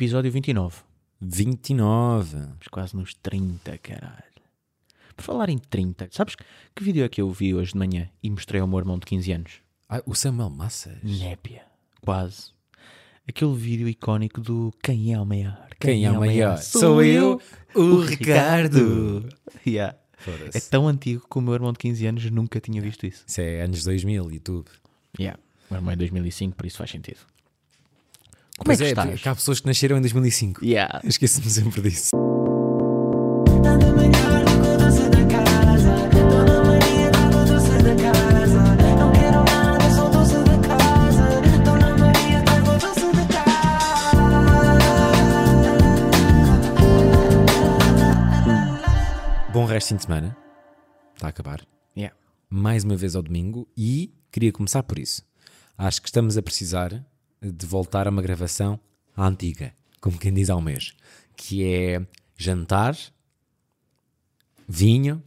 Episódio 29. 29. Estamos quase nos 30, caralho. Por falar em 30, sabes que vídeo é que eu vi hoje de manhã e mostrei ao meu irmão de 15 anos? Ah, o Samuel Massas. Népia. Quase. Aquele vídeo icónico do Quem é o maior? Quem é o maior? Sou eu, o Ricardo. Yeah. Foda-se. É tão antigo que o meu irmão de 15 anos nunca tinha visto isso. Isso é anos 2000, YouTube. Yeah. O meu irmão é 2005, por isso faz sentido. Como Pois é que é, estás? porque há pessoas que nasceram em 2005. Yeah. Esqueço-me sempre disso. Bom resto de semana. Está a acabar. Yeah. Mais uma vez ao domingo. E queria começar por isso. Acho que estamos a precisar de voltar a uma gravação à antiga. Como quem diz ao mês. Que é jantar, vinho.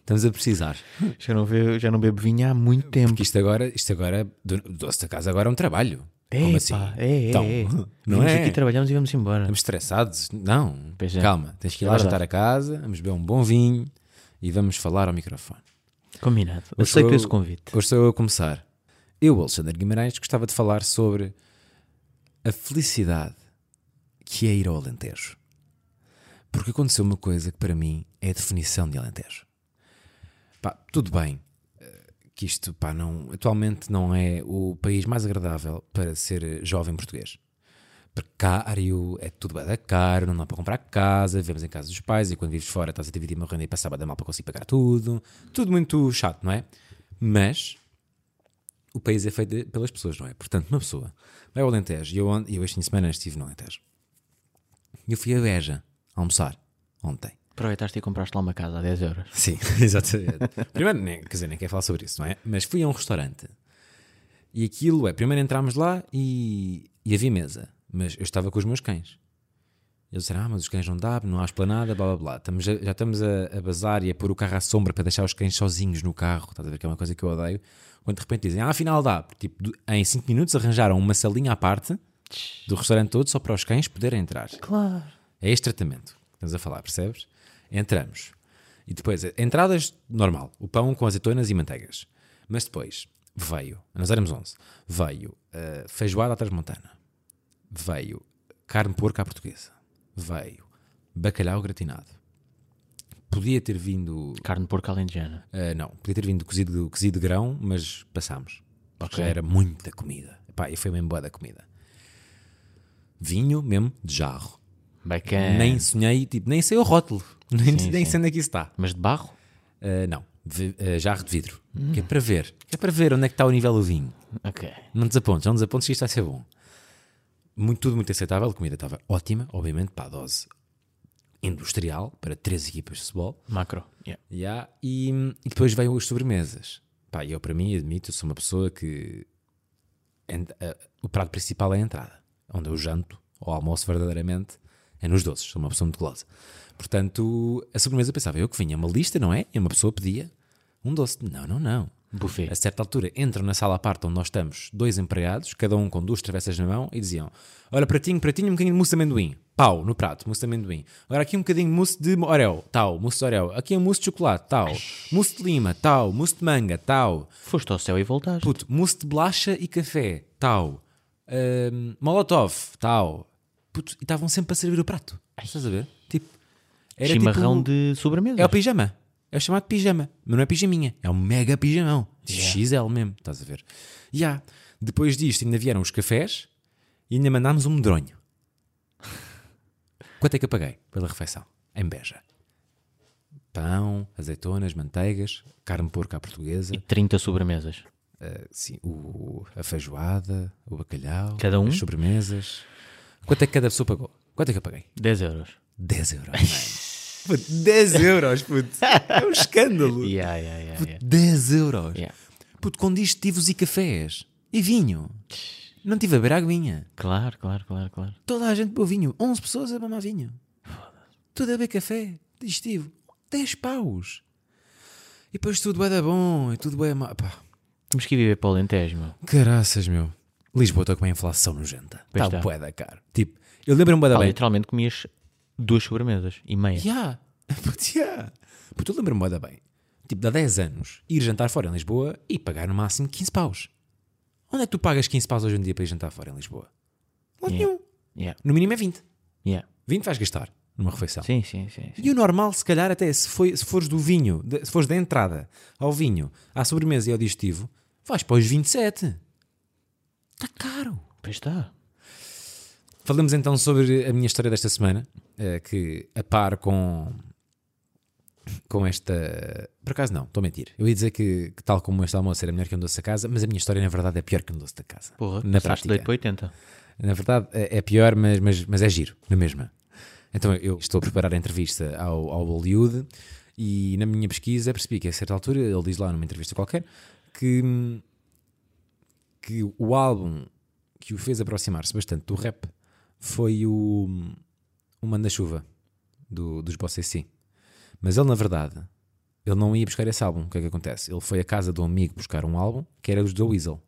Estamos a precisar. Já não, bebo, já não bebo vinho há muito tempo. Porque isto agora, isto agora, do doce da casa agora é um trabalho. Como assim? É, é, então, é. não Vimos é? aqui, trabalhamos e vamos embora. Estamos estressados? Não. É. Calma, tens que ir É lá verdade. jantar a casa, vamos beber um bom vinho e vamos falar ao microfone. Combinado. Eu Hoje sei sou que eu- esse convite. Hoje sou eu a começar. Eu, Alexandre Guimarães, gostava de falar sobre a felicidade que é ir ao Alentejo. Porque aconteceu uma coisa que para mim é a definição de Alentejo. Pá, tudo bem eh, que isto pá, não, atualmente não é o país mais agradável para ser jovem português. Precário, é tudo bem da caro, não dá para comprar casa, vivemos em casa dos pais e quando vives fora estás a dividir uma renda e passava da mal para conseguir pagar tudo. Tudo muito chato, não é? Mas o país é feito pelas pessoas, não é? Portanto, uma pessoa vai ao Alentejo e eu, eu este fim de semana estive no Alentejo. E eu fui a Beja almoçar ontem. Aproveitaste e compraste lá uma casa a 10 euros. Sim, exatamente. Primeiro, nem, quer dizer, nem quero falar sobre isso, não é? Mas fui a um restaurante e aquilo é: primeiro entramos lá e, e havia mesa, mas eu estava com os meus cães. Eles disseram: Ah, mas os cães não dá, não há esplanada, blá blá blá. Estamos a- já estamos a, a bazar e a pôr o carro à sombra para deixar os cães sozinhos no carro. Estás a ver que é uma coisa que eu odeio. Quando de repente dizem: Ah, afinal dá. Tipo, em 5 minutos arranjaram uma salinha à parte do restaurante todo só para os cães poderem entrar. Claro. É este tratamento que estamos a falar, percebes? Entramos. E depois, entradas, normal. O pão com azeitonas e manteigas. Mas depois veio, nós éramos 11, veio eh, feijoada à transmontana. Veio carne de porco à portuguesa. Veio bacalhau gratinado. Podia ter vindo... Carne de porco alentejana. eh, não, podia ter vindo cozido, cozido de grão, mas passámos. Porque Ok. já era muita comida. Pá, e foi mesmo boa da comida. Vinho mesmo de jarro. Bacana. Nem sonhei, tipo, nem sei o rótulo. Nem. Sim, nem sim. sei onde é que isso está. Mas de barro? Ah, não, vi- ah, jarro de vidro. Hum. Que é para ver. Que é para ver onde é que está o nível do vinho. Ok. Não desapontes, não desapontes que isto vai ser bom. Muito, tudo muito aceitável. A comida estava ótima, obviamente, para a dose industrial, para três equipas de futebol. Macro. Yeah. Yeah, e, e depois veio as sobremesas. Pá, eu para mim, admito, sou uma pessoa que ent- ah, o prato principal é a entrada. Onde eu janto, ou almoço verdadeiramente, é nos doces. Sou uma pessoa muito gulosa. Portanto, a sobremesa pensava eu que vinha uma lista, não é? E uma pessoa pedia um doce. Não, não, não. Buffet. A certa altura entram na sala à parte onde nós estamos dois empregados, cada um com duas travessas na mão, e diziam: Olha, pratinho, pratinho, um bocadinho de mousse de amendoim. Pau, no prato, mousse de amendoim. Agora aqui um bocadinho de mousse de orel, tal, mousse de orel. Aqui um mousse de chocolate, tal. Mousse de lima, tal. Mousse de manga, tal. Foste ao céu e voltaste. Puto, mousse de bolacha e café, tal. Ahm, molotov, tal. Puto, e estavam sempre a servir o prato. Estás a ver? Tipo, era Chimarrão tipo- de sobremesa. é o pijama. É o chamado pijama. Mas não é pijaminha. É um mega pijamão. XL mesmo. Estás a ver? E há. Depois disto ainda vieram os cafés e ainda mandámos um medronho. Quanto é que eu paguei pela refeição? Em Beja. Pão, azeitonas, manteigas, carne de porco à portuguesa, E 30 sobremesas. eh, sim, o, a feijoada, o bacalhau, Cada um? as sobremesas. Quanto é que cada pessoa pagou? Quanto é que eu paguei? 10 euros. 10 euros. Puto, 10 euros, puto. É um escândalo. Yeah, yeah, yeah, yeah. 10 euros. Yeah. Puto, com digestivos e cafés. E vinho. Não tive a beber aguinha. Claro, claro, claro, claro. Toda a gente bebeu vinho. 11 pessoas a mamar vinho. Tudo a beber café. Digestivo. 10 paus. E depois tudo é da bom. E tudo é... Ma... Pá. Temos que ir viver para o Alentejo, meu. Caraças, meu. Lisboa está com uma inflação nojenta. Está está. bué da caro. Tipo, Eu lembro-me bué da Pá, bem. literalmente comias duas sobremesas e meia. Yeah. Puto, yeah. Puto, eu lembro-me da bem. Tipo, há 10 anos, ir jantar fora em Lisboa e pagar no máximo 15 paus. Onde é que tu pagas 15 paus hoje em dia para ir jantar fora em Lisboa? Lado Yeah. nenhum. Yeah. No mínimo é 20. Yeah. 20 vais gastar numa refeição. Sim, sim, sim. sim. E o normal, se calhar, até se, foi, se fores do vinho, de- se fores da entrada ao vinho, à sobremesa e ao digestivo, vais para os 27. Está caro. Pois está. Falamos então sobre a minha história desta semana, eh, que a par com, com esta. Por acaso não, estou a mentir. Eu ia dizer que, que tal como este almoço era melhor que um doce da casa, mas a minha história na verdade é pior que um doce da casa. Porra, na prática. leite para 80. Na verdade é é pior, mas, mas, mas é giro, na mesma. Então eu estou a preparar a entrevista ao, ao Hollywood e na minha pesquisa percebi que a certa altura ele diz lá numa entrevista qualquer que, que o álbum que o fez aproximar-se bastante do rap foi o, o Manda-Chuva do, dos Boss AC. Mas ele, na verdade, ele não ia buscar esse álbum. O que é que acontece? Ele foi à casa de um amigo buscar um álbum que era dos The Weasel.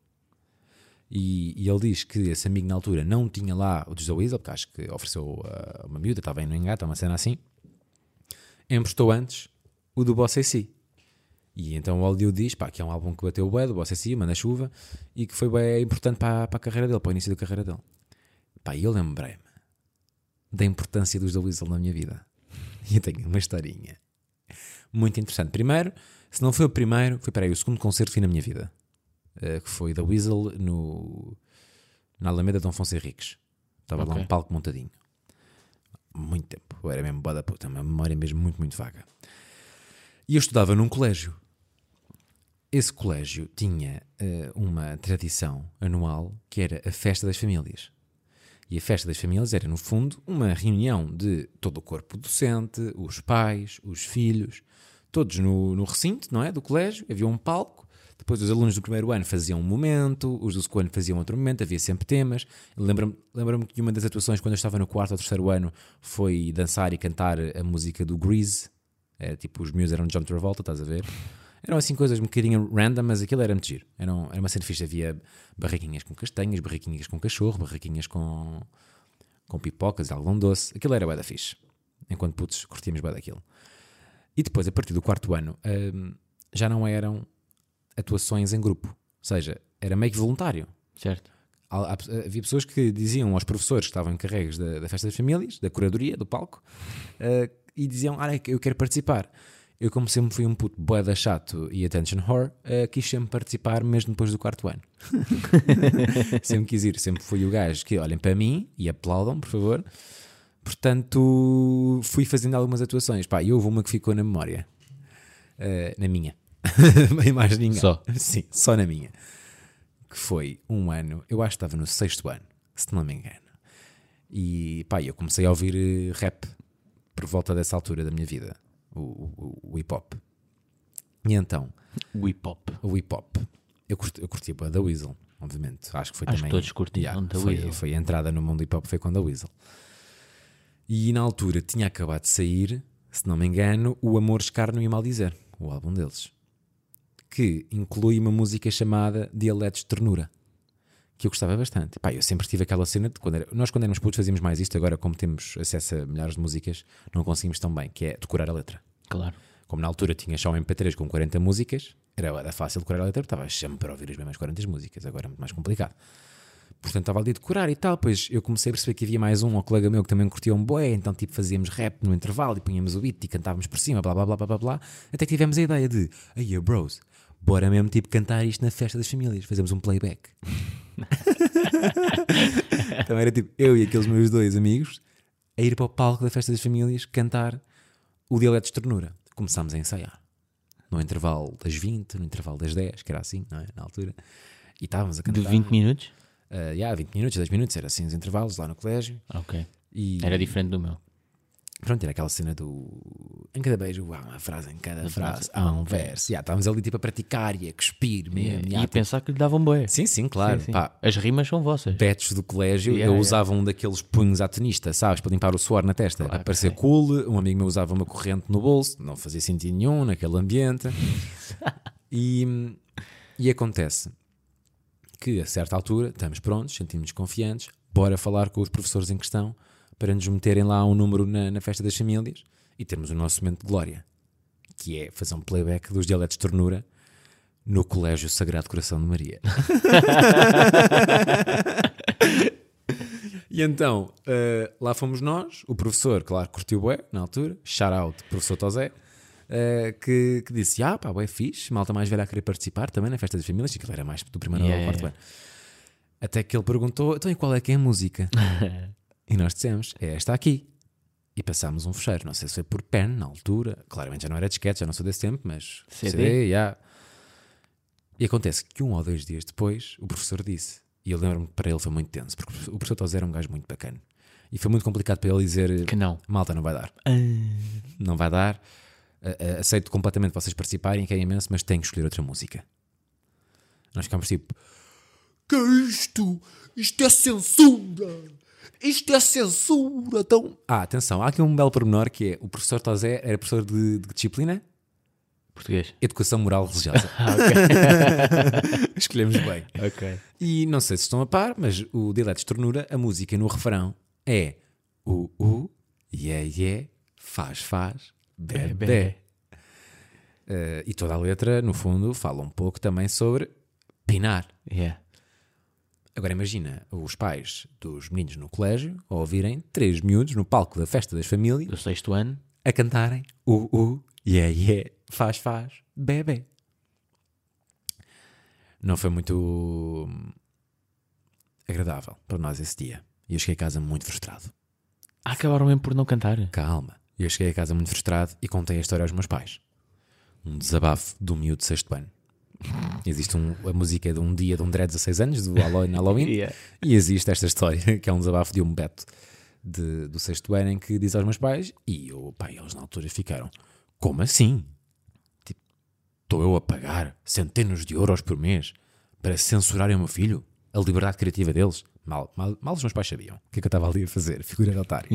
E, e ele diz que esse amigo na altura não tinha lá o dos The Weasel, porque acho que ofereceu a uma miúda, estava aí no engata, uma cena assim. Emprestou antes o do Boss AC. E então o Hollywood diz pá, que é um álbum que bateu o bué do Boss AC, Manda Chuva, e que foi bem importante para, para a carreira dele, para o início da carreira dele. Pá, e eu lembrei-me da importância dos The Weasel na minha vida. E eu tenho uma historinha muito interessante. Primeiro, se não foi o primeiro, foi para aí o segundo concerto que fui na minha vida, eh, que foi da Weasel no, na Alameda Dom Afonso Henriques. Estava lá Ok. um palco montadinho. Muito tempo. Eu era mesmo boa da puta, uma memória mesmo muito, muito vaga. E eu estudava num colégio. Esse colégio tinha eh, uma tradição anual que era a Festa das Famílias. E a Festa das Famílias era, no fundo, uma reunião de todo o corpo docente, os pais, os filhos, todos no, no recinto, não é? Do colégio, havia um palco. Depois os alunos do primeiro ano faziam um momento, os do segundo ano faziam outro momento, havia sempre temas. Lembro-me lembro que uma das atuações, quando eu estava no quarto ou terceiro ano, foi dançar e cantar a música do Grease. Tipo, os meus eram John Travolta, estás a ver? Eram assim coisas um bocadinho random, mas aquilo era muito giro. Era, um- era uma cena fixe. Havia barraquinhas com castanhas, barraquinhas com cachorro, barraquinhas com, com pipocas, algodão doce. Aquilo era bué da fixe. Enquanto putos curtíamos bué daquilo. E depois, a partir do quarto ano, hum, já não eram atuações em grupo. Ou seja, era meio que voluntário. Certo? Havia pessoas que diziam aos professores que estavam encarregues da, da festa das famílias, da curadoria, do palco, eh, e diziam: Ah, eu quero participar. Eu, como sempre fui um puto boeda chato e attention whore, eh, quis sempre participar, mesmo depois do quarto ano. sempre quis ir, sempre fui o gajo que olhem para mim e aplaudam, por favor. Portanto, fui fazendo algumas atuações. Pá, e houve uma que ficou na memória. Eh, na minha. Bem mais ninguém. Só. Sim, só na minha. Que foi um ano, eu acho que estava no sexto ano, se não me engano. E pá, eu comecei a ouvir rap por volta dessa altura da minha vida, o, o- o hip hop. E então, O hip hop. o hip hop, eu curti, eu curti a da Weasel, obviamente. Acho que foi Acho que também. todos curtiam da foi, Weasel. foi a entrada no mundo hip hop, foi com a Weasel. E na altura tinha acabado de sair, se não me engano, o Amor, Escárnio e Maldizer, o álbum deles, que inclui uma música chamada Dialetos de Ternura, que eu gostava bastante. Pá, eu sempre tive aquela cena de quando era- nós, quando éramos putos, fazíamos mais isto. Agora, como temos acesso a milhares de músicas, não conseguimos tão bem, que é decorar a letra. Claro. Como na altura tinha só um MP3 com 40 músicas, era, fácil decorar a letra, estava sempre a ouvir as mesmas 40 músicas, agora é muito mais complicado. Portanto, estava ali a decorar e tal. Depois eu comecei a perceber que havia mais um, um colega meu que também curtia um boé, então tipo fazíamos rap no intervalo e punhamos o beat e cantávamos por cima, blá blá blá blá blá blá. Até que tivemos a ideia de, aí bros, bora mesmo tipo cantar isto na festa das famílias, fazemos um playback. então era tipo eu e aqueles meus dois amigos a ir para o palco da festa das famílias cantar o dialeto de ternura. Começámos a ensaiar. No intervalo das 20, no intervalo das 10, que era assim, não é? Na altura. E estávamos a De cantar. 20 minutos? Uh, yeah, 20 minutos, 10 minutos, era assim os intervalos lá no colégio. Ok. E Era diferente do meu. pronto, era aquela cena do. Em cada beijo há uma frase, em cada Uma frase frase, há um verso. Yeah, estávamos ali tipo a praticar e a cuspir mesmo. E yeah, a tipo- pensar que lhe davam boé. Sim, sim, claro. Sim, sim. Pá, As rimas são vossas. betos do colégio, eu usava um daqueles punhos à tenista, sabes, para limpar o suor na testa, Claro, para cool. Um amigo meu usava uma corrente no bolso, não fazia sentido nenhum naquele ambiente. e, e acontece que a certa altura estamos prontos, sentimos confiantes, bora falar com os professores em questão para nos meterem lá um número na, na festa das famílias e termos o nosso momento de glória, que é fazer um playback dos dialetos de ternura no Colégio Sagrado Coração de Maria. e então, eh, lá fomos nós, o professor, claro, curtiu bué, na altura, shout out, professor Tosé, eh, que, que disse, ah pá, bué fixe, malta mais velha a querer participar também na festa das famílias, e aquilo era mais do primeiro Yeah, ao quarto yeah. ano. Até que ele perguntou, então e qual é que é a música? e nós dissemos, é esta aqui. E passámos um fecheiro, não sei se foi por pen na altura, claramente já não era disquete, já não sou desse tempo, mas CD? yeah. E acontece que um ou dois dias depois o professor disse, e eu lembro-me que para ele foi muito tenso, porque o professor Tosé era um gajo muito bacana. E foi muito complicado para ele dizer: Que não. Malta, não vai dar. Não vai dar. Aceito completamente vocês participarem, que é imenso, mas tenho que escolher outra música. Nós ficámos tipo: Que é isto? Isto é censura! Isto é censura! Então... Ah, atenção, há aqui um belo pormenor que é: o professor Tosé era professor de, de disciplina? Português. Educação moral religiosa. Ah, ok. Escolhemos bem. ok. E não sei se estão a par, mas o Dialetos de Ternura, a música no refrão é o, o, yeah, yeah, faz, faz, bebê. Bebé. Eh, e toda a letra, no fundo, fala um pouco também sobre pinar. Yeah. Agora imagina os pais dos meninos no colégio a ouvirem três miúdos no palco da festa das famílias Do sexto ano. a cantarem o, o, yeah, yeah, faz, faz, bebê. Não foi muito hum, agradável para nós esse dia. E eu cheguei a casa muito frustrado. Ah, acabaram mesmo por não cantar. Calma. Eu cheguei a casa muito frustrado e contei a história aos meus pais. Um desabafo do miúdo de sexto ano. Existe um, a música de um dia de um de 16 anos, do Halloween, Halloween Yeah. e existe esta história, que é um desabafo de um Beto de- do sexto ano, em que diz aos meus pais, e eu, pai, eles na altura ficaram, como assim? Tipo, estou eu a pagar centenas de euros por mês para censurarem o meu filho? A liberdade criativa deles? Mal, mal, mal os meus pais sabiam o que é que eu estava ali a fazer, figura de otário.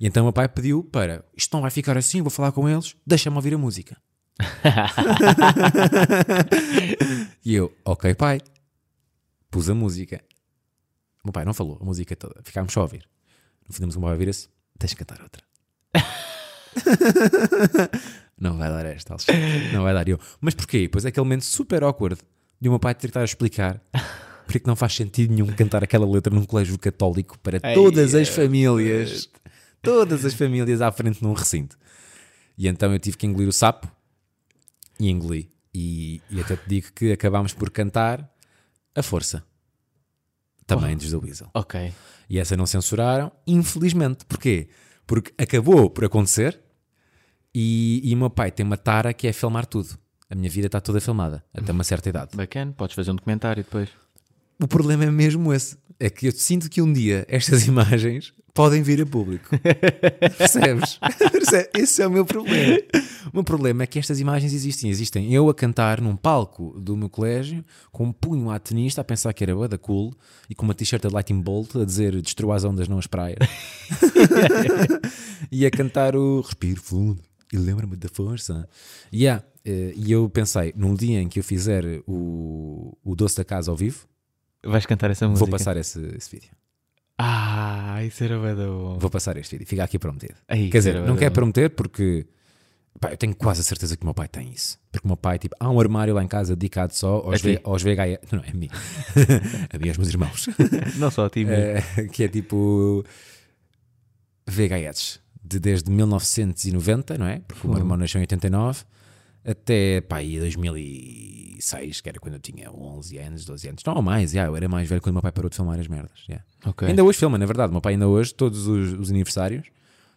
E então o meu pai pediu para, isto não vai ficar assim, vou falar com eles, deixa-me ouvir a música. E eu, ok pai, pus a música. O meu pai não falou a música toda, ficámos só a ouvir. No fim, o meu pai vira-se, deixa cantar outra. não vai dar esta, Alexandre. Não vai dar. Eu, mas porquê? Pois é aquele momento super awkward de o meu pai tentar explicar porque é que não faz sentido nenhum cantar aquela letra num colégio católico para Ai, todas as famílias. Todas as famílias à frente num recinto. E então eu tive que engolir o sapo e engoli. E, e até te digo que acabámos por cantar a força. Também dos The Weasel. Ok. E essa não censuraram, infelizmente. Porquê? Porque acabou por acontecer e, e o meu pai tem uma tara que é filmar tudo. A minha vida está toda filmada, até uma certa idade. Bacana. Podes fazer um documentário depois. O problema é mesmo esse. É que eu sinto que um dia estas imagens podem vir a público. Percebes? Esse é o meu problema. O meu problema é que estas imagens existem. Existem eu a cantar num palco do meu colégio com um punho à tenista a pensar que era bué da cool e com uma t-shirt de Lightning Bolt a dizer destrua as ondas, não as praias. e a cantar o respiro fundo e lembra-me da força. Yeah. eh, E eu pensei, num dia em que eu fizer o, o Doce da Casa ao vivo, Vais cantar essa música? Vou passar esse, esse vídeo. Ah, isso era bem bom. Vou passar este vídeo. Fica aqui prometido. Ai, Quer dizer, não quero bom. prometer porque pá, eu tenho quase a certeza que o meu pai tem isso. Porque o meu pai, tipo, há um armário lá em casa dedicado só aos, ti? v, aos VHS. Não, é a mim. a mim e aos meus irmãos. Não só a ti, Eh, que é tipo VHS de desde 1990, não é? Porque o meu irmão nasceu em 89 até pá, aí 2006, que era quando eu tinha 11 anos, 12 anos. Não, mais, já, eu era mais velho quando o meu pai parou de filmar as merdas. já. Ok. Ainda hoje filma, na verdade. O meu pai ainda hoje, todos os, os aniversários,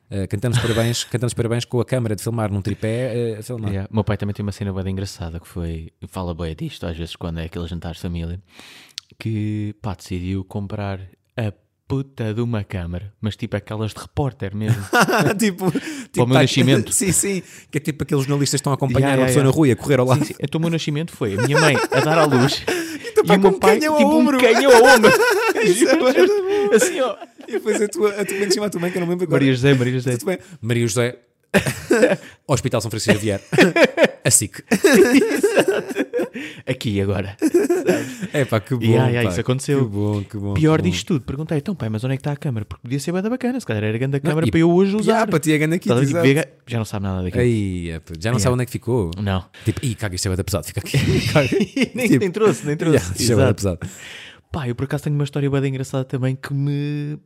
eh, cantamos parabéns, cantamos parabéns com a câmara de filmar num tripé eh, a filmar. Yeah. Meu pai também tem uma cena bem engraçada que foi, fala bem disto às vezes quando é aquele jantar de família, que pá, decidiu comprar puta de uma câmara, mas tipo aquelas de repórter mesmo. tipo, tipo o meu nascimento. Sim, sim. Que é tipo aqueles jornalistas que estão a acompanhar Yeah, uma yeah, pessoa yeah. na rua e a correr ao lado. Sim, sim. Então o meu nascimento foi a minha mãe a dar à luz e, pai o meu um pai tipo ombro. um canhão ao ombro. Isso é assim ó. E depois a tua, a tua, como é chama a tua mãe, que eu não me lembro agora. Maria José, Maria José. Maria José, Hospital São Francisco Xavier. a SIC. Aqui agora. É pá, que bom. Yeah, yeah, pá, isso aconteceu. Que bom, que bom. Pior que bom. disto tudo, perguntei, então pai, mas onde é que está a câmara? Porque podia ser bem da bacana, se calhar era grande a Não, câmara e- para eu hoje usar. Yeah, para ti é grande aqui. Já não sabe nada daquilo. Ei, é, já não sabe Yeah. onde é que ficou. Não. Tipo, ih, caga, isto é da pesado, fica aqui. Nem, Tipo, nem trouxe, nem trouxe. Yeah, isto é Exato. pesado. Pá, eu por acaso tenho uma história bem engraçada também que me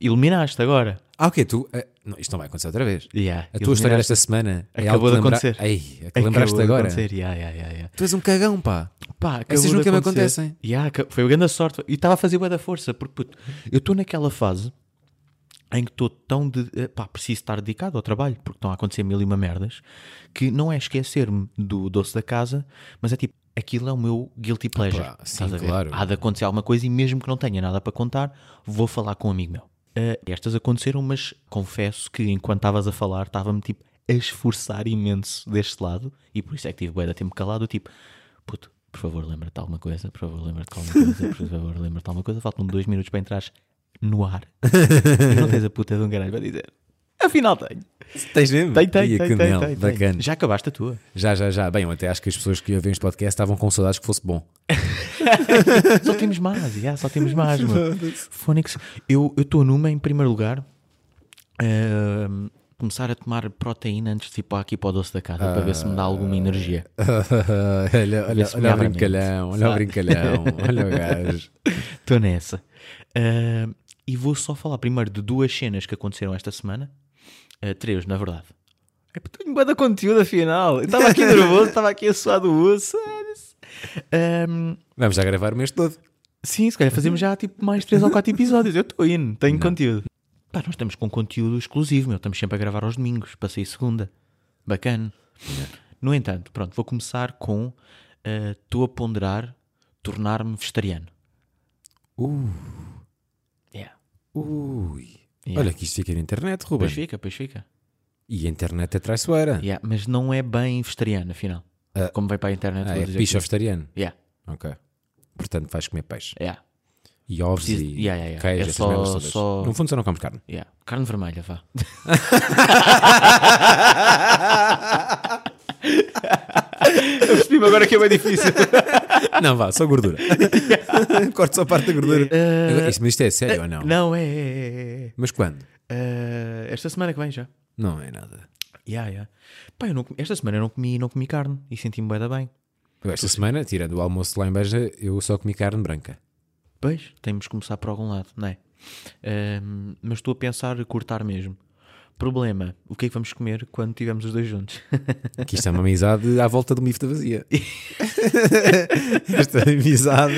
iluminaste agora. Ah, ok, tu. Não, isto não vai acontecer outra vez. Yeah, A tua história desta semana é Acabou que de lembra- acontecer. Ei, é que Acabou lembraste de agora. Yeah, yeah. Tu és um cagão, pá. Pá, acabou de nunca me acontecem. Foi uma grande sorte. E estava a fazer bué da força, porque puto, eu estou naquela fase em que estou tão de. eh, Pá, preciso estar dedicado ao trabalho, porque estão a acontecer mil e uma merdas, que não é esquecer-me do doce da casa, mas é tipo, aquilo é o meu guilty pleasure. Opa, sim, claro. Há de acontecer alguma coisa e mesmo que não tenha nada para contar, vou falar com um amigo meu. Eh, estas aconteceram, mas confesso que enquanto estavas a falar, estava-me tipo a esforçar imenso deste lado e por isso é que tive bué de tempo calado, tipo, puto, por favor, lembra-te alguma coisa, por favor, lembra-te alguma coisa, por favor, lembra-te alguma coisa, faltam dois minutos para entrar no ar e não tens a puta de um caralho para dizer. Afinal tenho. Tens mesmo? Que tenho, mel, tenho, Bacana. Já acabaste a tua. Já, já, já. Bem, eu até acho que as pessoas que ouvem este podcast estavam com saudades que fosse bom. Só temos mais, já, só temos mais, mano. Fónix, eu estou numa, em primeiro lugar, ahm, começar a tomar proteína antes de ir para aqui para o doce da casa, para ver se me dá alguma energia. olha, olha, me olha o brincalhão, olha o brincalhão, olha o gajo. Estou nessa. Ahm, e vou só falar primeiro de duas cenas que aconteceram esta semana. Ah, três, na verdade. É porque tenho bué de conteúdo afinal. Eu estava aqui nervoso, estava aqui a suar do osso. Ahm, Vamos já gravar o mês todo. Sim, se calhar fazemos já tipo mais 3 ou 4 episódios. Eu estou indo, tenho conteúdo. Pá, nós estamos com conteúdo exclusivo, meu. Estamos sempre a gravar aos domingos, para sair segunda. Bacana. No entanto, pronto, vou começar com estou a ponderar tornar-me vegetariano. Uh, Yeah. ui. Yeah. Olha que isto fica na internet, Ruben. Pois fica, pois fica. E a internet é traiçoeira. Yeah, mas não é bem vegetariano, afinal. Ah. Como vai para a internet, vou é picha vegetariano. Yeah, Ok. Portanto, vais comer peixe. yeah, E ovos Preciso- e yeah, yeah, queijo, É só- só- No fundo, só não comes carne. Carne vermelha, vá. Eu percebi-me agora que é bem difícil. não, vá, só gordura. Corte só parte da gordura. Agora, isto, mas isto é sério ou não? Não, é. é, é, é. Mas quando? Eh, esta semana que vem já. Não é nada. Yeah, yeah. Pá, eu não comi- esta semana eu não comi, não comi carne e senti-me bem da bem. Eu esta semana, tirando o almoço lá em Beja, eu só comi carne branca. Pois, temos que começar por algum lado, não é? Ehm, mas estou a pensar cortar mesmo. Problema, o que é que vamos comer quando estivermos os dois juntos? Que isto é uma amizade à volta do bife da vazia. Esta amizade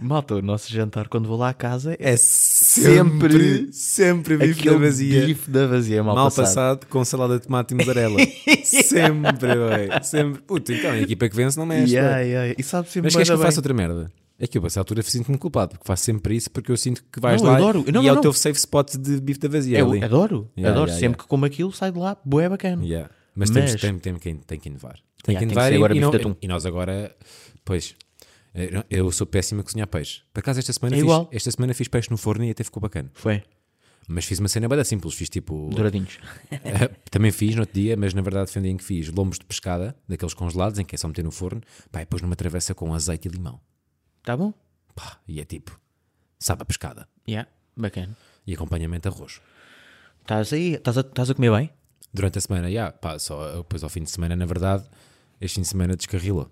Malta, o nosso jantar quando vou lá à casa é sempre, sempre bife da vazia. bife da vazia mal, Mal passado. passado. com salada de tomate e mussarela. sempre, ué. Sempre. Puta, então a equipa que vence não mexe. Yeah, yeah, yeah. E sabe sempre Mas queres que eu faça outra merda? É que eu, a essa altura, sinto-me culpado, porque faço sempre isso, porque eu sinto que vais Não, lá adoro. E não, é o não. teu safe spot de bife da vazia. Eu ali. adoro, Yeah, adoro. yeah, sempre que como aquilo, sai de lá, bué bacana. Mas, Mas- Temos, tem, tem, tem, tem que inovar. Tem que tem que inovar e, agora e não- e nós agora, pois, eu- eu sou péssimo a cozinhar peixe. Por acaso esta semana, É fiz, igual. esta semana fiz peixe no forno e até ficou bacana. Foi, Mas fiz uma cena bem simples, fiz tipo... douradinhos. Também fiz no outro dia, mas na verdade foi um dia em que fiz lombos de pescada, daqueles congelados, em que é só meter no forno, pá, e depois numa travessa com azeite e limão. Tá bom? Pá, e é tipo, sabe a pescada. Yeah, bacana. E acompanhamento de arroz. Estás aí, estás a, estás a comer bem? Durante a semana, yeah, pá, só depois ao fim de semana, na verdade, este fim de semana descarrilou.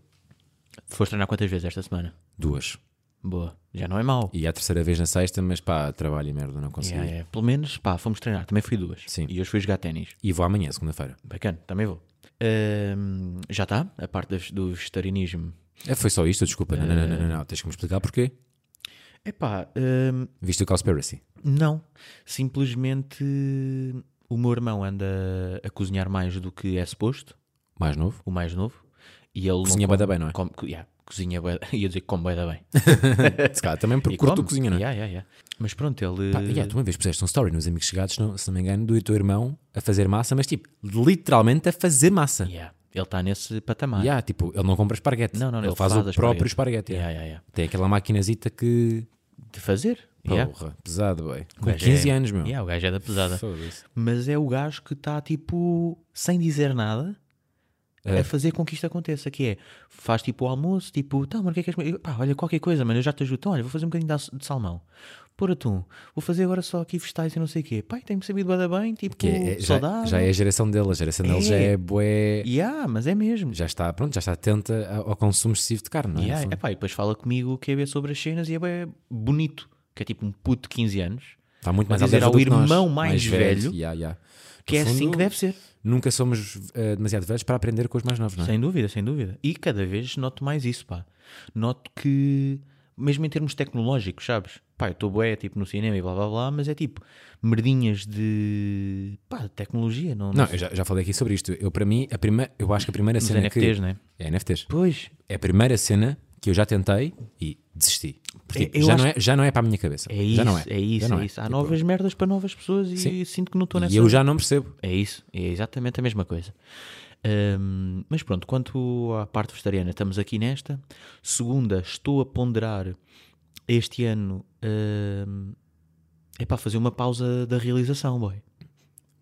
Foste treinar quantas vezes esta semana? Duas. Boa, já não é mau. E é a terceira vez na sexta, mas pá, trabalho e merda, não consegui. Yeah, yeah. Pelo menos, pá, fomos treinar. Também fui duas. Sim. E hoje fui jogar ténis. E vou amanhã, segunda-feira. Bacana, também vou. Ahm, já está? A parte das- do vegetarianismo. É, foi só isto, desculpa. Não, não, não, não. Tens que me explicar porquê. Epá, ahm, Viste o Conspiracy? não. Simplesmente o meu irmão anda a cozinhar mais do que é suposto, Mais novo? o mais novo. E ele Cozinha come- bem, não é? come- yeah, cozinha bué- ia dizer que come da bem. Se calhar também porque curto cozinha, não é? Yeah, yeah, yeah. Mas pronto, ele... Pá, yeah, tu uma vez puseste um story nos Amigos Chegados, não- se não me engano, do teu irmão a fazer massa, mas tipo, literalmente a fazer massa. Yeah, ele está nesse patamar. Yeah, tipo, ele não compra esparguete. Não, não, ele, ele faz, faz o próprio esparguete. yeah. Yeah, yeah. Tem aquela maquinazita que. De fazer. Porra, pesado, boy. Com gajo 15 é- anos, meu. Yeah, o gajo é da pesada. Mas é o gajo que está tipo, sem dizer nada, É. a fazer com que isto aconteça. Que é, faz tipo o almoço, tipo, tá, mano, o que é que és? Pá, olha, qualquer coisa, mano, eu já te ajudo. Então, olha, vou fazer um bocadinho de salmão. Pôr atum. Vou fazer agora só aqui vegetais e não sei o quê. Pai, tem-me sabido bada bem, tipo, Que é- é- já, já é a geração dele, a geração dele já É. é bué. Yeah, mas é mesmo. Já está, pronto, já está atenta ao consumo excessivo de carne, não é? Yeah, fundo. epá, e depois fala comigo que é ver sobre as cenas e é bem bonito. Que é tipo um puto de 15 anos. Está muito a mais à dizer ao irmão mais velho Yeah, yeah. Que No é assim fundo, que deve ser. Nunca somos eh, demasiado velhos para aprender com os mais novos, não é? Sem dúvida, sem dúvida. E cada vez noto mais isso, pá. Noto que, mesmo em termos tecnológicos, sabes? Pá, eu estou bué, tipo, no cinema e blá blá blá, mas é tipo, merdinhas de, pá, tecnologia, não, Não, eu já, já falei aqui sobre isto. Eu, para mim, a primeira, eu acho que a primeira cena NFTs, que... né? É NFTs. Pois, É a primeira cena que eu já tentei e desisti. Porque, É, tipo, eu já, acho- não é, já não é para a minha cabeça. é isso, já não é. é isso, não é isso. Há Tipo, novas merdas para novas pessoas e Sim. sinto que não estou nessa... E eu já não percebo. É isso, é exatamente a mesma coisa. Ahm, mas pronto, quanto à parte vegetariana, estamos aqui nesta. Segunda, estou a ponderar este ano é para fazer uma pausa da realização, boy.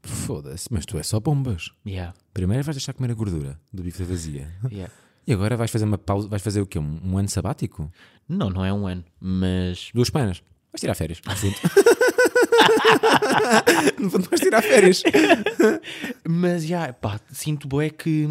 Foda-se, mas tu é só bombas. Yeah, Primeiro vais deixar comer a gordura do bife da vazia. yeah. E agora vais fazer uma pausa, vais fazer o quê? Um, um ano sabático? Não, não é um ano, mas Duas semanas? Vais tirar férias, no fundo. no fundo vais tirar férias. Mas já, pá, sinto bué que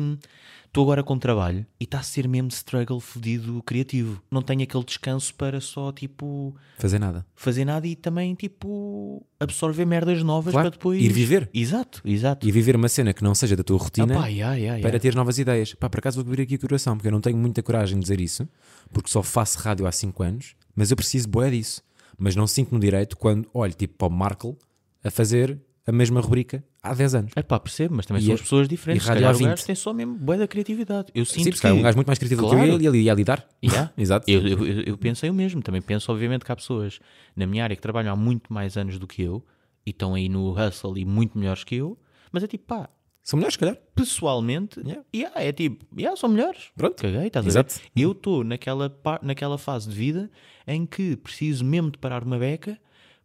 estou agora com trabalho e está a ser mesmo struggle fodido criativo. Não tenho aquele descanso para só, tipo, Fazer nada. fazer nada e também, tipo, absorver merdas novas Claro, para depois. ir viver. Exato, exato. E viver uma cena que não seja da tua rotina Ah, pá, yeah, yeah, para yeah. ter novas ideias. Pá, por acaso vou abrir aqui o coração, porque eu não tenho muita coragem de dizer isso, porque só faço rádio há 5 anos, mas eu preciso boé disso. Mas não sinto no direito quando olho tipo para o Markle a fazer a mesma rubrica há 10 anos. É pá, percebo, mas também E somos a- pessoas diferentes. e rádio há o gajo 20. tem só mesmo bué da criatividade. Eu sinto Sim, é que... um gajo muito mais criativo do que Claro. eu e ele ia lidar. Yeah. Exato. Eu, eu, eu- eu pensei o mesmo, também penso obviamente que há pessoas na minha área que trabalham há muito mais anos do que eu e estão aí no hustle e muito melhores que eu, mas é tipo, pá, São melhores, se calhar. pessoalmente, Yeah. yeah, é tipo, yeah, são melhores. Pronto. Caguei, estás Exato. a ver? Eu estou naquela, naquela fase de vida em que preciso mesmo de parar uma beca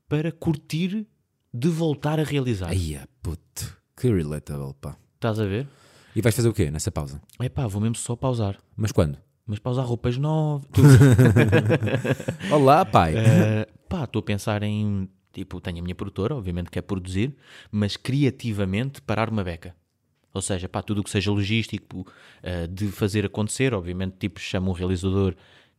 para curtir de voltar a realizar. Ai, ah, puto. Que relatable, pá. Estás a ver? E vais fazer o quê nessa pausa? É pá, vou mesmo só pausar. Mas quando? Mas pausar roupas novas. Olá, pai. Eh, pá, estou a pensar em. Tipo, tenho a minha produtora, obviamente quer produzir, mas criativamente parar uma beca. Ou seja, pá, tudo o que seja logístico eh, de fazer acontecer, obviamente, tipo, chamo um realizador,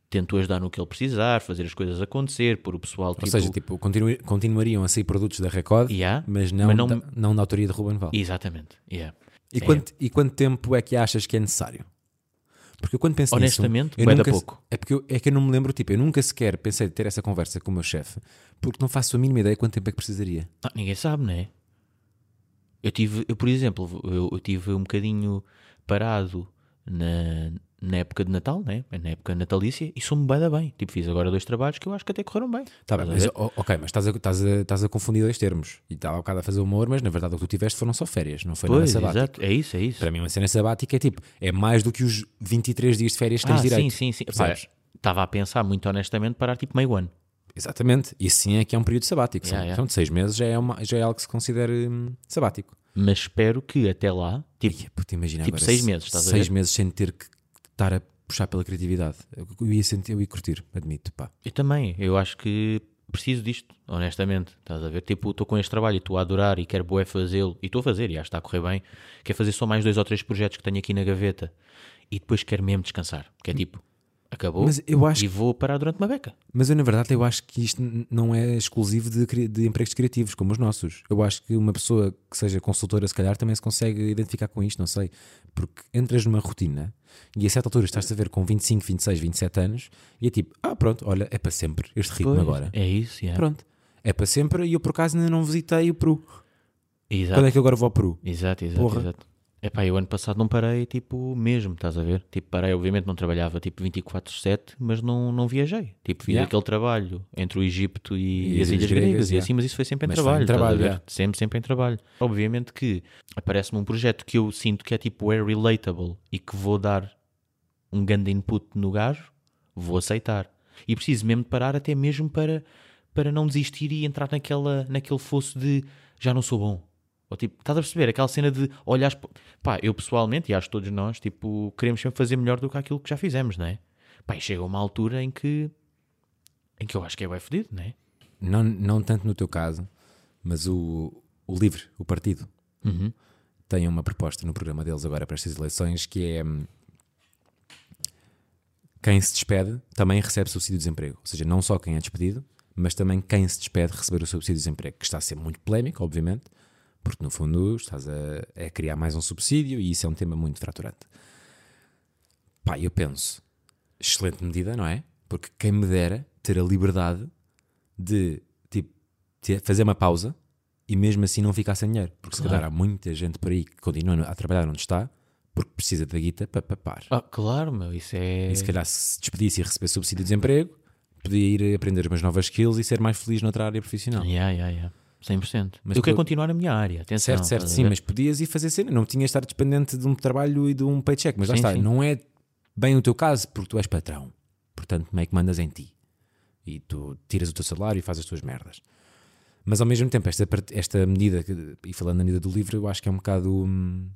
tento ajudar no que ele precisar, fazer as coisas acontecer, por o pessoal, tipo. Ou seja, tipo, continu- continuariam a sair produtos da Record, Yeah, mas, não, mas não- Da, não da autoria de Ruben Val. Exatamente, yeah. E, É. quanto, e quanto tempo é que achas que é necessário? Porque eu quando penso Honestamente, nisso, eu nunca, pouco. É porque eu, é que eu não me lembro, tipo, eu nunca sequer pensei de ter essa conversa com o meu chefe, porque não faço a mínima ideia quanto tempo é que precisaria. Ah, ninguém sabe, não é? Eu tive, eu, por exemplo, eu, eu tive um bocadinho parado na, na época de Natal, né? na época natalícia, e sou-me bem bem. Tipo, fiz agora dois trabalhos que eu acho que até correram bem. Tá bem, mas, ok, mas estás a, estás, a, estás a confundir dois termos. E estava um bocado a fazer humor, mas na verdade o que tu tiveste foram só férias, não foi nada Pois, sabático. exato, é isso, é isso. Para mim, uma cena sabática é tipo, é mais do que os 23 dias de férias que ah, tens direito. sim, sim, sim. Estava a pensar muito honestamente parar tipo meio ano. Exatamente. Isso sim é que é um período sabático. Yeah, yeah. são de seis meses, já é, uma, já é algo que se considera hum, sabático. Mas espero que até lá, tipo, puta, imagina Tipo agora seis se- meses, estás a Seis meses sem ter que estar a puxar pela criatividade. Eu, ia sentir, eu ia curtir, admito, pá. eu também, eu acho que preciso disto, honestamente. Estás a ver? Tipo, estou com este trabalho e estou a adorar e quero bué fazê-lo, e estou a fazer, e acho que está a correr bem. Quero fazer só mais dois ou três projetos que tenho aqui na gaveta e depois quero mesmo descansar. Que é tipo, acabou Mas eu acho e vou parar durante uma beca. Mas eu, na verdade, eu acho que isto não é exclusivo de, de empregos criativos como os nossos. Eu acho que uma pessoa que seja consultora, se calhar, também se consegue identificar com isto, não sei. Porque entras numa rotina e a certa altura estás a ver com 25, 26, 27 anos e é tipo, ah, pronto, olha, é para sempre este ritmo Pois, agora. É isso, yeah. Pronto, é para sempre e eu por acaso ainda não visitei o Peru. Exato. Quando é que eu agora vou ao Peru? Exato, exato, Porra. exato. Epá, eu ano passado não parei, tipo, mesmo, estás a ver? Tipo, parei, obviamente não trabalhava, tipo, 24-7, mas não, não viajei. Tipo, fiz Yeah. aquele trabalho entre o Egito e, E as Ilhas Gregas, e yeah. assim, mas isso foi sempre em Mas foi em trabalho, trabalho, yeah. Sempre, sempre em trabalho. Obviamente que aparece-me um projeto que eu sinto que é tipo, é relatable e que vou dar um grande input no gajo, vou aceitar. E preciso mesmo de parar até mesmo para para não desistir e entrar naquela, naquele fosso de já não sou bom. Ou tipo, estás a perceber? Aquela cena de olhares. Pá, eu pessoalmente, e acho que todos nós, tipo, queremos sempre fazer melhor do que aquilo que já fizemos, não é? Pá, e chega uma altura em que. em que eu acho que é bem fedido, não é? Não, não tanto no teu caso, mas o, o LIVRE, o partido, Uhum. tem uma proposta no programa deles agora para estas eleições que é hum, quem se despede também recebe subsídio de desemprego. Ou seja, não só quem é despedido, mas também quem se despede receber o subsídio de desemprego, que está a ser muito polémico, obviamente, porque no fundo estás a, a criar mais um subsídio e isso é um tema muito fraturante. Pá, eu penso, excelente medida, não é? Porque quem me dera ter a liberdade de tipo, ter- fazer uma pausa e mesmo assim não ficar sem dinheiro. Porque se Claro. calhar há muita gente por aí que continua a trabalhar onde está porque precisa da guita para papar. Ah, claro, meu, isso é. E se calhar se despedisse e recebesse subsídio de desemprego, podia ir aprender umas novas skills e ser mais feliz noutra área profissional. Yeah, yeah, yeah. 100%. Mas eu quero continuar na minha área. Atenção. Certo, certo, sim, mas podias ir fazer cena, não tinhas de estar dependente de um trabalho e de um paycheck, mas lá Sim, está, sim. não é bem o teu caso, porque tu és patrão, portanto, meio que mandas em ti e tu tiras o teu salário e fazes as tuas merdas. Mas ao mesmo tempo, esta, esta medida, que- e falando na medida do livro, eu acho que é um bocado hum,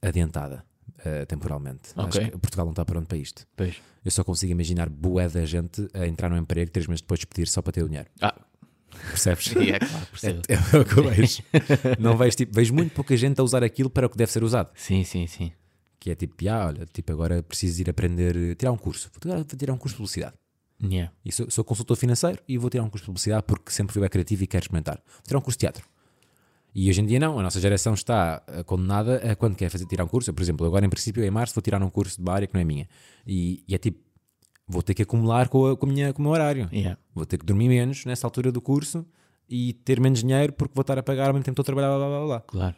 adiantada eh, temporalmente. Ok. Acho que Portugal não está pronto para isto. Pois. Eu só consigo imaginar bué da gente a entrar no emprego três meses depois de despedir só para ter o dinheiro. Ah, Percebes? é claro, percebo. É, é o que eu vejo. Não vejo, tipo, vejo muito pouca gente a usar aquilo para o que deve ser usado. Sim, sim, sim. Que é tipo, ah, olha, tipo, agora preciso ir aprender, tirar um curso. Vou tirar, vou tirar um curso de publicidade. Yeah. E sou, sou consultor financeiro e vou tirar um curso de publicidade porque sempre fui bem criativo e quero experimentar. Vou tirar um curso de teatro. E hoje em dia não, a nossa geração está eh, condenada a quando quer fazer tirar um curso. Eu, por exemplo, agora em princípio em março vou tirar um curso de uma área que não é minha. E, e é tipo, vou ter que acumular com, a, com, a minha, com o meu horário. Yeah. Vou ter que dormir menos nessa altura do curso e ter menos dinheiro porque vou estar a pagar ao mesmo tempo que estou a trabalhar, blá blá blá. blá. Claro.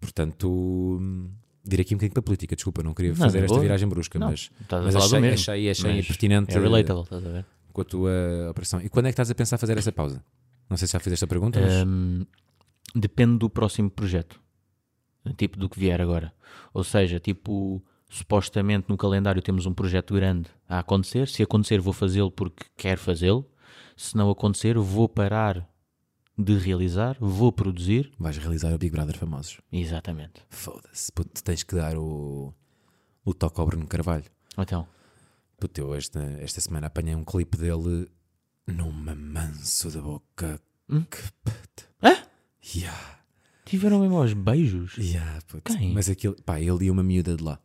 Portanto, hum, direi aqui um bocadinho para a política, desculpa, não queria Não, fazer na esta boa. viragem brusca, Não, mas, mas achei, achei, achei Mas pertinente É relatable, estás a ver? com a tua operação. E quando é que estás a pensar fazer essa pausa? Não sei se já fizeste esta pergunta, mas Hum, depende do próximo projeto. Tipo do que vier agora. Ou seja, tipo, supostamente no calendário temos um projeto grande a acontecer. Se acontecer, vou fazê-lo porque quero fazê-lo. Se não acontecer, vou parar de realizar, vou produzir. vais realizar o Big Brother famosos. Exatamente. Foda-se, puto, tens que dar o, o toque ao Bruno Carvalho. Então, Puto, eu esta, esta semana apanhei um clipe dele numa manso da boca. Hum? Que puto. Hã? Yeah. tiveram mesmo aos beijos. Yeah, puto. Quem? Mas aquilo, pá, ele e uma miúda de lá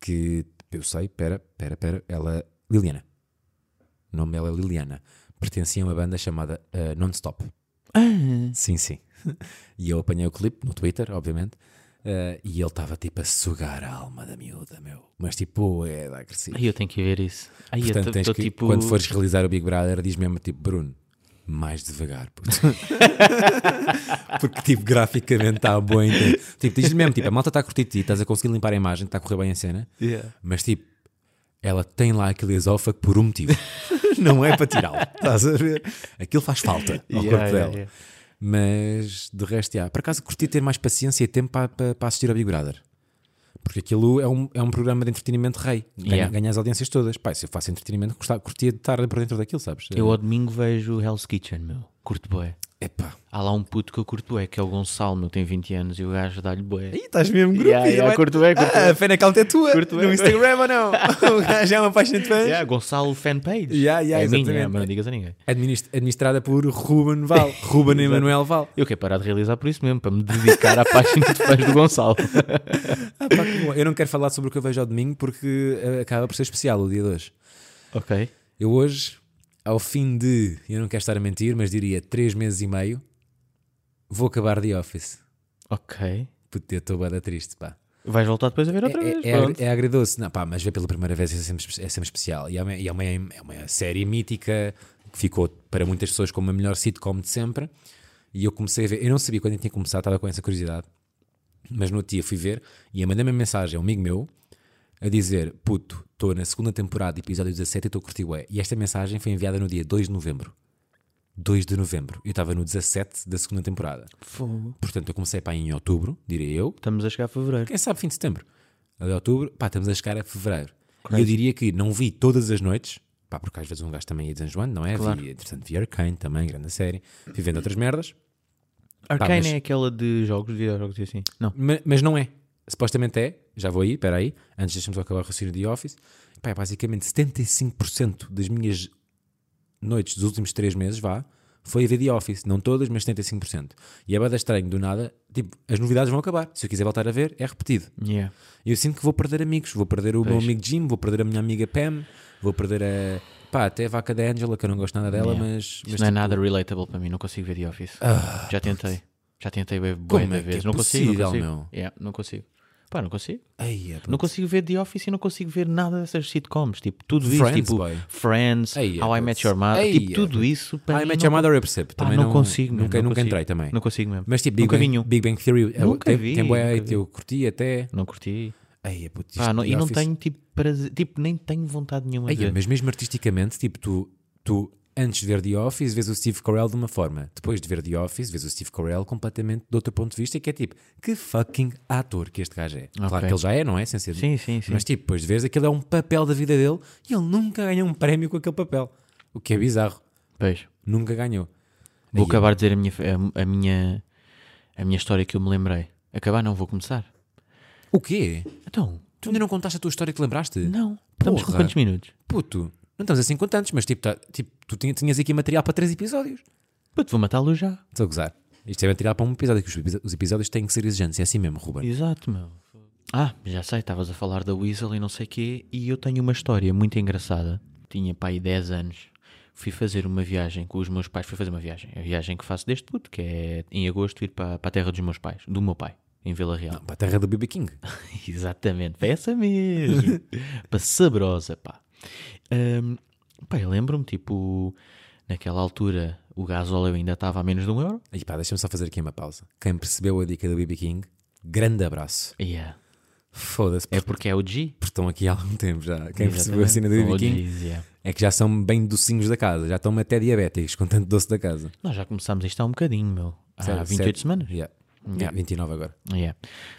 que eu sei, pera, pera, pera, ela, Liliana. O nome dela é Liliana. Pertencia a uma banda chamada uh, Non-Stop. Ah, Sim, sim. E eu apanhei o clipe no Twitter, obviamente. uh, e ele estava tipo a sugar a alma da miúda, meu. Mas tipo, é da agressivo. aí eu tenho que ver isso. Aí Portanto, eu tens estou que, tipo. quando fores realizar o Big Brother, diz mesmo tipo, Bruno, mais devagar. Porque, tipo, graficamente está bom. entende? Tipo, diz mesmo, tipo, a malta está a curtir ti, estás a conseguir limpar a imagem, está a correr bem a cena, mas, tipo, ela tem lá aquele esófago por um motivo. Não é para tirá-lo, estás a ver? Aquilo faz falta ao Yeah, corpo yeah, dela. yeah. Mas, de resto, já. Por acaso, curti ter mais paciência e tempo para, para, para assistir ao Big Brother. Porque aquilo é um, é um programa de entretenimento rei. Ganha, Yeah. ganha as audiências todas. Pai, se eu faço entretenimento, gostava, curtia de estar por dentro daquilo, sabes? Eu ao domingo vejo Hell's Kitchen, meu. Curto bué. Epá. Há lá um puto que eu curto bué, que é o Gonçalo, meu, tem 20 anos e o gajo dá-lhe bué. Ih, estás mesmo grupinho, Yeah, yeah, é? curto bem, curto ah, a fan account é tua. Curto no. Instagram ou não? o gajo é uma página de fãs. Yeah, Gonçalo fanpage. Yeah, yeah, é minha, exatamente. mas não digas a ninguém. Administ- administrada por Ruben Val. Ruben Emanuel Val. Eu quero parar de realizar por isso mesmo, para me dedicar à página de fãs do Gonçalo. Ah, pá. Eu não quero falar sobre o que eu vejo ao domingo porque eh, acaba por ser especial o dia de hoje. ok. Eu hoje, ao fim de, eu não quero estar a mentir, mas diria 3 meses e meio, vou acabar The Office. Ok. Puta, eu estou bada triste, pá. Vais voltar depois a ver outra É, vez. é, é, pronto. é agridoce, não, pá, mas ver pela primeira vez é sempre, é sempre especial. E é uma, é uma, é uma série mítica que ficou para muitas pessoas como a melhor sitcom de sempre. E eu comecei a ver, eu não sabia quando eu tinha começado, estava com essa curiosidade, mas no outro dia fui ver e mandei-me uma mensagem a um amigo meu a dizer: Puto, estou na segunda temporada, episódio 17 e estou a curtir bué." E esta mensagem foi enviada no dia 2 de novembro. 2 de novembro. Eu estava no 17 da segunda temporada. Fogo. Portanto, eu comecei para em outubro, direi eu, Estamos a chegar a fevereiro. quem sabe fim de setembro. A de outubro, pá, estamos a chegar a fevereiro. E eu diria que não vi todas as noites, Pá, porque às vezes um gajo também ia desenjoando, não é? Claro. Vi, entretanto, vi Arcane também, grande série. Fui vendo outras merdas. Arcane mas- é aquela de jogos, videojogos e assim. Não. Ma- Mas, não é. Supostamente é. Já vou aí, espera aí. Antes deixa-me só acabar o raciocínio de Office. Pá, é basicamente 75% das minhas noites dos últimos 3 meses, vá, foi a ver The Office. Não todas, mas 75%. E é bada estranho, do nada, tipo, as novidades vão acabar. Se eu quiser voltar a ver, é repetido. Yeah. E eu sinto que vou perder amigos. Vou perder o meu Pois. amigo Jim, vou perder a minha amiga Pam, vou perder a. Pá, até a vaca da Angela, que eu não gosto nada dela, Yeah. mas. Isso mas não é tipo, nada relatable para mim, não consigo ver The Office. Já tentei. Já tentei ver bué é que é não consigo, possível, não consigo. meu? Yeah, não consigo. Pá, não consigo. Ei, é, Não consigo ver The Office e não consigo ver nada dessas sitcoms. Tipo, tudo isso. Friends, Tipo, boy. Friends, Ei, é, How I. Met Your Mother. Ei, tipo, é, tudo isso. Para Ah, I Met Your Mother eu percebo. Pá, Também não, não, consigo, meu, Nunca, não nunca consigo. entrei também. Não consigo mesmo. Mas tipo, Big nunca Bang. Big Bang Theory eu- Nunca tem, vi, tem vi. eu curti até. Não curti. Ei, é puto, Pá, não- e não tenho tipo, prazer, tipo, nem tenho vontade nenhuma de Ei, ver. mas mesmo artisticamente, tipo, tu, tu antes de ver The Office, vês o Steve Carell de uma forma. Depois de ver The Office, vês o Steve Carell completamente de outro ponto de vista, que é tipo, que fucking ator que este gajo é. Claro Ok. que ele já é, não é? Sem ser Sim, sim, sim. Mas tipo, depois de veres, aquilo é um papel da vida dele e ele nunca ganhou um prémio com aquele papel. O que é bizarro. Pois. Nunca ganhou. Vou Ei, acabar de dizer a minha, a, a minha, a minha história que eu me lembrei. Acabar não, vou começar. O quê? Então, Tu ainda não contaste a tua história que lembraste? não. Estamos com Porra. quantos minutos? Puto, não estamos assim com tantos, mas tipo, tá- tipo tu tinha- tinhas aqui material para três episódios. Puto, vou matá-lo já. Estou a gozar. Isto é material para um episódio, que os episódios têm que ser exigentes. É assim mesmo, Ruben. Exato, meu. Ah, já sei, estavas a falar da Weasel e não sei o quê, e eu tenho uma história muito engraçada. Tinha pai 10 anos. Fui fazer uma viagem com os meus pais. Fui fazer uma viagem. A viagem que faço desde puto, que é em agosto ir para, para a terra dos meus pais, do meu pai, em Vila Real. Não, para a terra do BB King. Exatamente, foi essa mesmo. para saborosa, pá. Ahm, pá, eu lembro-me, tipo, naquela altura o gasóleo ainda estava a menos de um euro. E pá, deixa-me só fazer aqui uma pausa. Quem percebeu a dica do BB King, grande abraço. Yeah. Foda-se, É porque porque é o G. estão aqui há algum tempo já. Quem percebeu a Exatamente, cena do BB King OGs, yeah. é que já são bem docinhos da casa. Já estão até diabéticos com tanto doce da casa. Nós já começámos isto há um bocadinho, meu. Há Sério, 28 sério. semanas. Yeah. Yeah. Yeah, 29 agora. Yeah.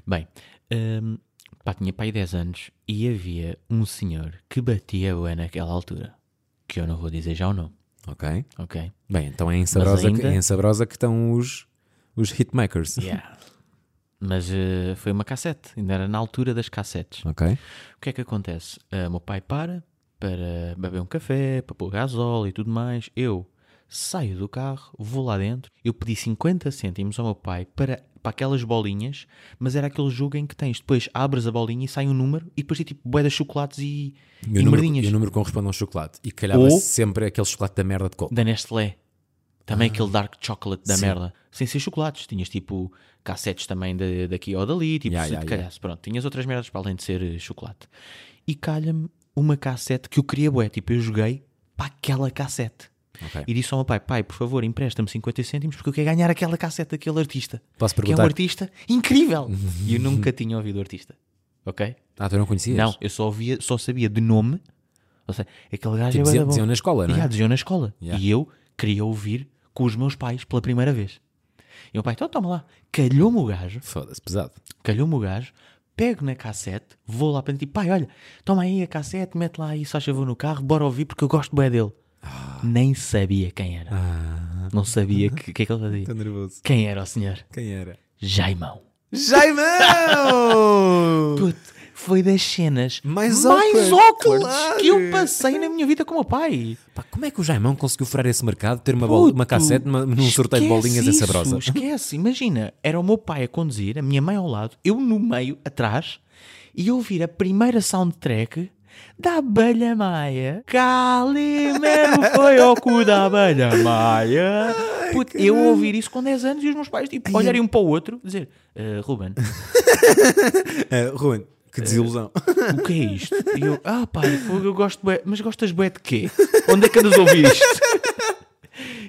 Bem, hum, pá, tinha pai 10 anos e havia um senhor que batia bué naquela altura. Que eu não vou dizer já o nome, Ok? ok? Bem, então é em Sabrosa, ainda- que, é em Sabrosa que estão os, os hitmakers. Yeah. Mas eh, foi uma cassete, ainda era na altura das cassetes. Ok? O que é que acontece? Ah, meu pai para para beber um café, para pôr gasóleo e tudo mais. Eu saio do carro, vou lá dentro. Eu pedi 50 cêntimos ao meu pai para, para aquelas bolinhas, mas era aquele jogo em que tens depois abres a bolinha e sai um número e depois tem tipo de chocolates e, E e, o, número, e o número corresponde a um chocolate. E calhava Ou- sempre aquele chocolate da merda de coco. Da Nestlé. Também aquele dark chocolate da Ah. Sim. merda. Sem ser chocolates. Tinhas tipo cassetes também de- daqui ou dali. Tipo, Ya, se ya. calhasse. Pronto, tinhas outras merdas para além de ser eh, chocolate. E calha-me uma cassete que eu queria bué. Tipo, eu joguei para aquela cassete. Ok. E disse ao meu pai, pai, por favor, empresta-me 50 cêntimos porque eu quero ganhar aquela cassete daquele artista. Posso Que é um perguntar? artista incrível. e eu nunca tinha ouvido o artista. Ok? Ah, tu não conhecias? Não, eu só, ouvia, só sabia de nome. Ou seja, aquele gajo Tipo, é diziam, na escola, não é? Diziam na escola. Yeah. E eu queria ouvir com os meus pais pela primeira vez. E o meu pai, então toma lá. Calhou-me o gajo, Foda-se, pesado. calhou-me o gajo, pego na cassete, vou lá para dentro e pai, olha, toma aí a cassete, mete lá aí, só favor no carro, bora ouvir porque eu gosto bem dele. Ah. Nem sabia quem era. Não sabia o que, que é que ele fazia. nervoso. Quem era o senhor? Quem era? Jaimão. Jaimão! Puto, foi das cenas Mais mais awkward, que eu passei na minha vida com o meu pai. Pá, como é que o Jaimão conseguiu furar esse mercado, ter uma, bola, uma Puto, cassete numa- num sorteio de bolinhas em isso, Sabrosa? Esquece, imagina, era o meu pai a conduzir, a minha mãe ao lado, eu no meio, atrás, e ouvir a primeira soundtrack da Abelha Maia. Calimero foi ao cu da Abelha Maia. Puto, eu ouvir isso com 10 anos e os meus pais tipo, olharem um para o outro dizer: "Ah, Ruben, É, Ruben, que desilusão. o que é isto? E eu, ah pai, eu gosto bué, mas gostas bué de quê? Onde é que andas a ouvir isto?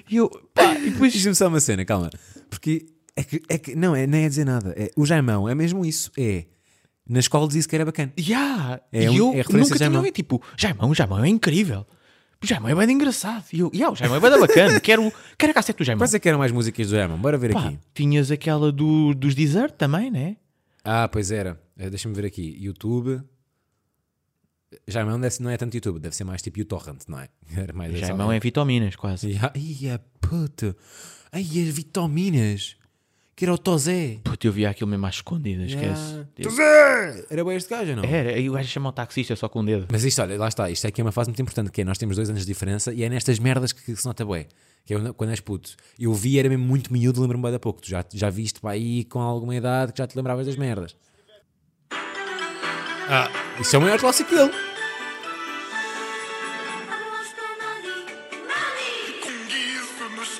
E eu, pá, e depois Diz-me só uma cena, calma. Porque é que, é que não é nem é dizer nada. É, o Jaimão é mesmo isso. É. Na escola dizia que era bacana. Yeah. É e eu é nunca tinha Jaimão. ouvido, tipo, Jaimão, Jaimão é incrível. Jaimão é bem engraçado. E eu, yeah, o Jaimão é bem bacana. Quero, quero a cassete do Jaimão. Quais é que eram mais músicas do Jaimão? Bora ver Pá, aqui. tinhas aquela do, dos Desert também, né? Ah, pois era. Eh, Deixa-me ver aqui. YouTube. Jaimão deve não é tanto YouTube, deve ser mais tipo YouTorrent, não é? Era mais irmão é vitaminas, quase. E a- Ai, a puto. Ai, as vitaminas. Que era o Tozé. Puta, eu via aquilo mesmo às escondidas, esquece. Ah, Tipo, Tozé! Era bem este gajo, ou não? Era, e o gajo chama o taxista só com um dedo. Mas isto, olha, lá está, isto aqui é uma fase muito importante, que é, nós temos dois anos de diferença e é nestas merdas que, que se nota bué. Que é quando és puto. Eu vi, era mesmo muito miúdo, lembro-me bué da pouco. Tu já, já viste para aí com alguma idade que já te lembravas das merdas. Ah, isso é o maior clássico dele.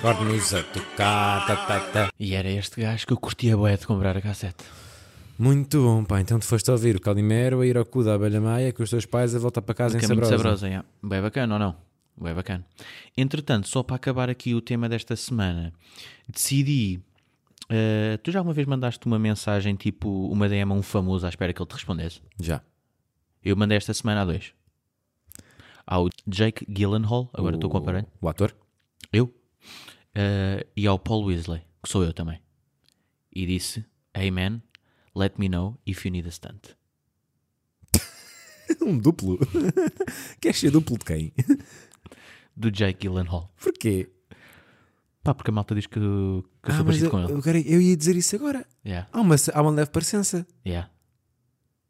Cornos a tocar, tá, tá, tá. E era este gajo que eu curtia bué de comprar a cassete. Muito bom, pá. Então tu foste a ouvir o Calimero, a ir ao cu da abelha maia com os teus pais a voltar para casa em Sabrosa. Sabrosa, yeah. bem bacana ou não? Bem bacana. Entretanto, só para acabar aqui o tema desta semana, decidi. eh, tu já alguma vez mandaste uma mensagem tipo uma DM a um famoso à espera que ele te respondesse? Já. Eu mandei esta semana a dois. Ao Jake Gyllenhaal, agora estou com o aparelho. O ator? Eu. Eh, e ao Paul Weasley, que sou eu também. E disse: Hey man, let me know if you need a stunt. Um duplo. Queres ser duplo de quem? Do Jake Gyllenhaal. Porquê? Pá, porque a malta diz que, que eu Ah, sou parecido eu, com ele. eu, ia dizer isso agora. Yeah, Há uma, há uma leve parecença. yeah.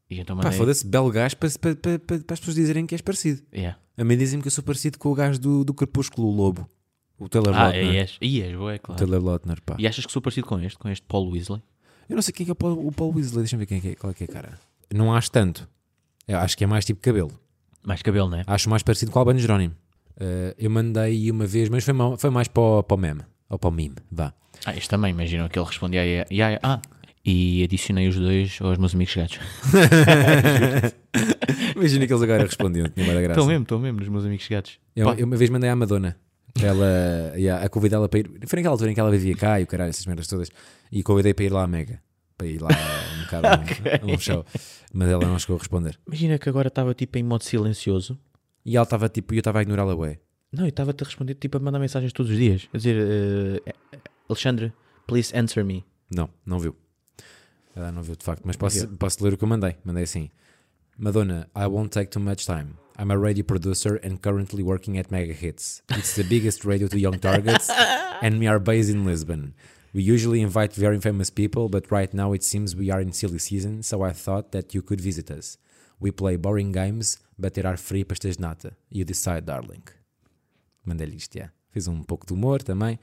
E então Pá, mandei. foda-se, belo gajo para, para, para, para, para as pessoas dizerem que és parecido. Yeah. A mim dizem-me que eu sou parecido com o gajo do, do Crepúsculo, o Lobo. O Taylor Ah, Lautner. e és. E és, boa, é O claro. Taylor Lautner, pá. E achas que sou parecido com este, com este Paul Weasley? Eu não sei quem é, que é o, Paul, o Paul Weasley. Deixa-me ver quem é, que é, qual é que é, cara. Não acho tanto. Eu acho que é mais tipo cabelo. Mais cabelo, né? Acho mais parecido com o Albano Jerónimo. Eh, eu mandei uma vez, mas foi, mal- foi mais para o, para o meme. Ou para o meme, vá. Ah, este também, imagina que ele respondia. E aí, ah, e adicionei os dois aos meus amigos chegados. Imagina que eles agora respondiam, tinha graça. Estou mesmo, estou mesmo nos meus amigos chegados. Eu, eu uma vez mandei à Madonna ela, yeah, a convidá-la para ir. Foi naquela altura em que ela vivia cá e o caralho, essas merdas todas. E convidei para ir lá à Mega. Para ir lá um bocado a um, um show. Mas ela não chegou a responder. Imagina que agora estava tipo em modo silencioso. E ela estava tipo, e eu estava a ignorá-la, ué. Não, eu estava-te a responder tipo a mandar mensagens todos os dias. A dizer, eh, Alexandre, please answer me. Não, não viu. Ela não viu de facto. Mas posso, posso ler o que eu mandei. Mandei assim: Madonna, I won't take too much time. I'm a radio producer and currently working at Mega Hits. It's the biggest radio to young targets, and we are based in Lisbon. We usually invite very famous people, but right now it seems we are in silly season, so I thought that you could visit us. We play boring games, but there are free pastas de nata. You decide, darling. Mandei-lhe isto, já. Fiz um pouco de humor também.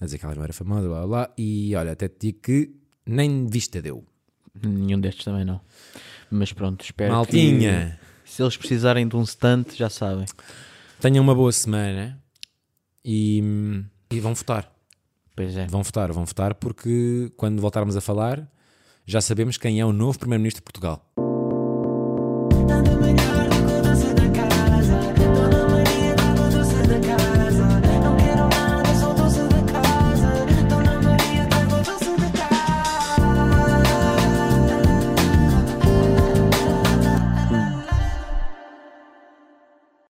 A dizer que ela não era famosa, blá blá blá. E olha, até te digo que nem vista deu. Nenhum destes também não. Mas pronto, espero Maltinha, que se eles precisarem de um stunt, já sabem. tenham uma boa semana e, e vão votar. Pois é. Vão votar, vão votar porque quando voltarmos a falar já sabemos quem é o novo Primeiro-Ministro de Portugal.